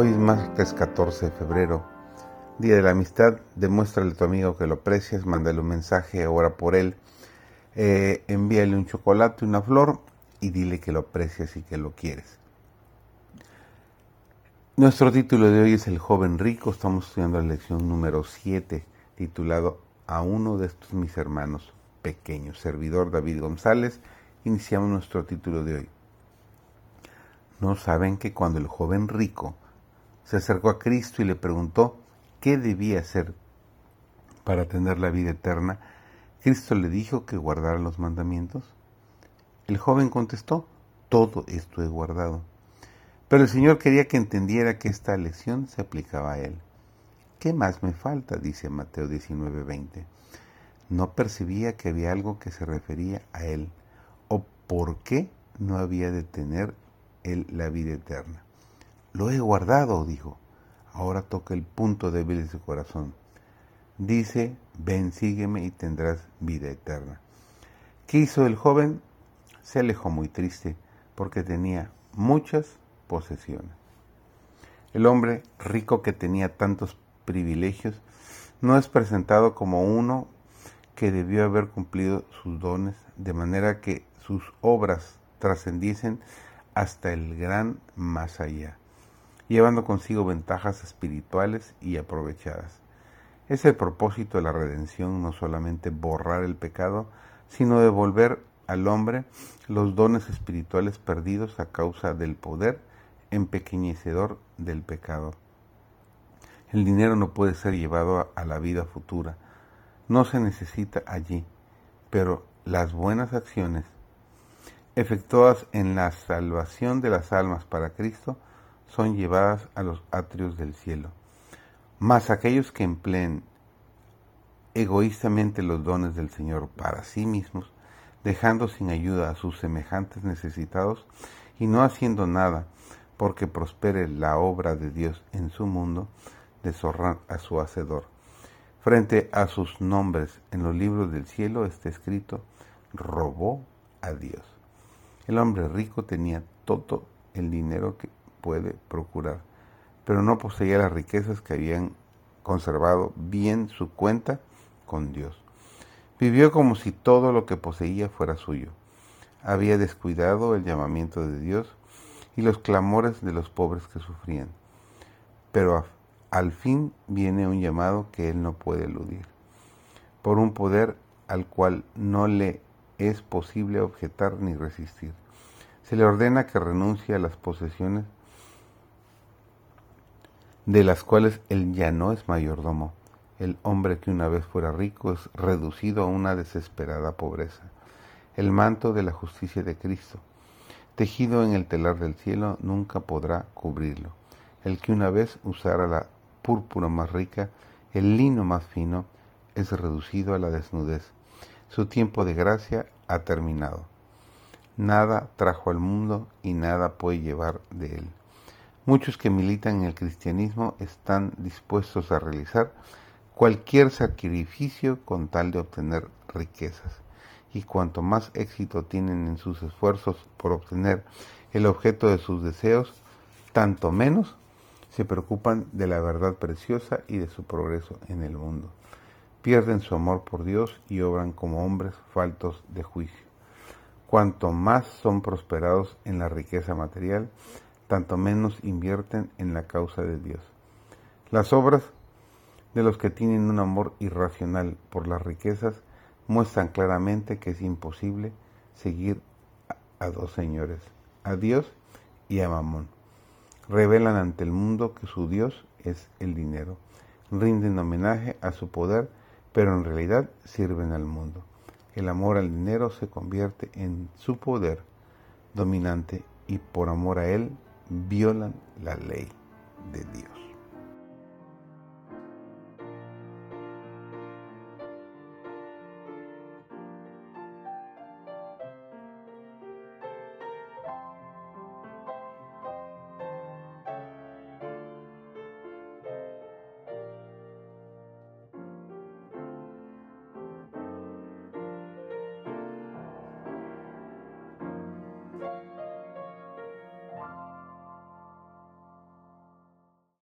Hoy es martes 14 de febrero, Día de la Amistad. Demuéstrale a tu amigo que lo aprecias, mándale un mensaje, ora por él, eh, envíale un chocolate, una flor y dile que lo aprecias y que lo quieres. Nuestro título de hoy es El joven rico. Estamos estudiando la lección número 7, titulado A uno de estos mis hermanos pequeños. Servidor David González. Iniciamos nuestro título de hoy. ¿No saben que cuando el joven rico se acercó a Cristo y le preguntó qué debía hacer para tener la vida eterna, Cristo le dijo que guardara los mandamientos. El joven contestó, todo esto he guardado. Pero el Señor quería que entendiera que esta lección se aplicaba a él. ¿Qué más me falta? dice Mateo 19:20. No percibía que había algo que se refería a él, o por qué no había de tener él la vida eterna. Lo he guardado, dijo. Ahora toca el punto débil de su corazón. Dice, ven, sígueme y tendrás vida eterna. ¿Qué hizo el joven? Se alejó muy triste porque tenía muchas posesiones. El hombre rico que tenía tantos privilegios no es presentado como uno que debió haber cumplido sus dones de manera que sus obras trascendiesen hasta el gran más allá llevando consigo ventajas espirituales y aprovechadas. Es el propósito de la redención no solamente borrar el pecado, sino devolver al hombre los dones espirituales perdidos a causa del poder empequeñecedor del pecado. El dinero no puede ser llevado a la vida futura, no se necesita allí, pero las buenas acciones efectuadas en la salvación de las almas para Cristo son llevadas a los atrios del cielo. Mas aquellos que empleen egoístamente los dones del Señor para sí mismos, dejando sin ayuda a sus semejantes necesitados y no haciendo nada porque prospere la obra de Dios en su mundo, deshonran a su Hacedor. Frente a sus nombres en los libros del cielo está escrito, robó a Dios. El hombre rico tenía todo el dinero que puede procurar, pero no poseía las riquezas que habían conservado bien su cuenta con Dios. Vivió como si todo lo que poseía fuera suyo. Había descuidado el llamamiento de Dios y los clamores de los pobres que sufrían. Pero al fin viene un llamado que él no puede eludir, por un poder al cual no le es posible objetar ni resistir. Se le ordena que renuncie a las posesiones de las cuales él ya no es mayordomo. El hombre que una vez fuera rico es reducido a una desesperada pobreza. El manto de la justicia de Cristo, tejido en el telar del cielo, nunca podrá cubrirlo. El que una vez usara la púrpura más rica, el lino más fino, es reducido a la desnudez. Su tiempo de gracia ha terminado. Nada trajo al mundo y nada puede llevar de él. Muchos que militan en el cristianismo están dispuestos a realizar cualquier sacrificio con tal de obtener riquezas. Y cuanto más éxito tienen en sus esfuerzos por obtener el objeto de sus deseos, tanto menos se preocupan de la verdad preciosa y de su progreso en el mundo. Pierden su amor por Dios y obran como hombres faltos de juicio. Cuanto más son prosperados en la riqueza material, tanto menos invierten en la causa de Dios. Las obras de los que tienen un amor irracional por las riquezas muestran claramente que es imposible seguir a dos señores, a Dios y a Mamón. Revelan ante el mundo que su Dios es el dinero. Rinden homenaje a su poder, pero en realidad sirven al mundo. El amor al dinero se convierte en su poder dominante y por amor a él violan la ley de Dios.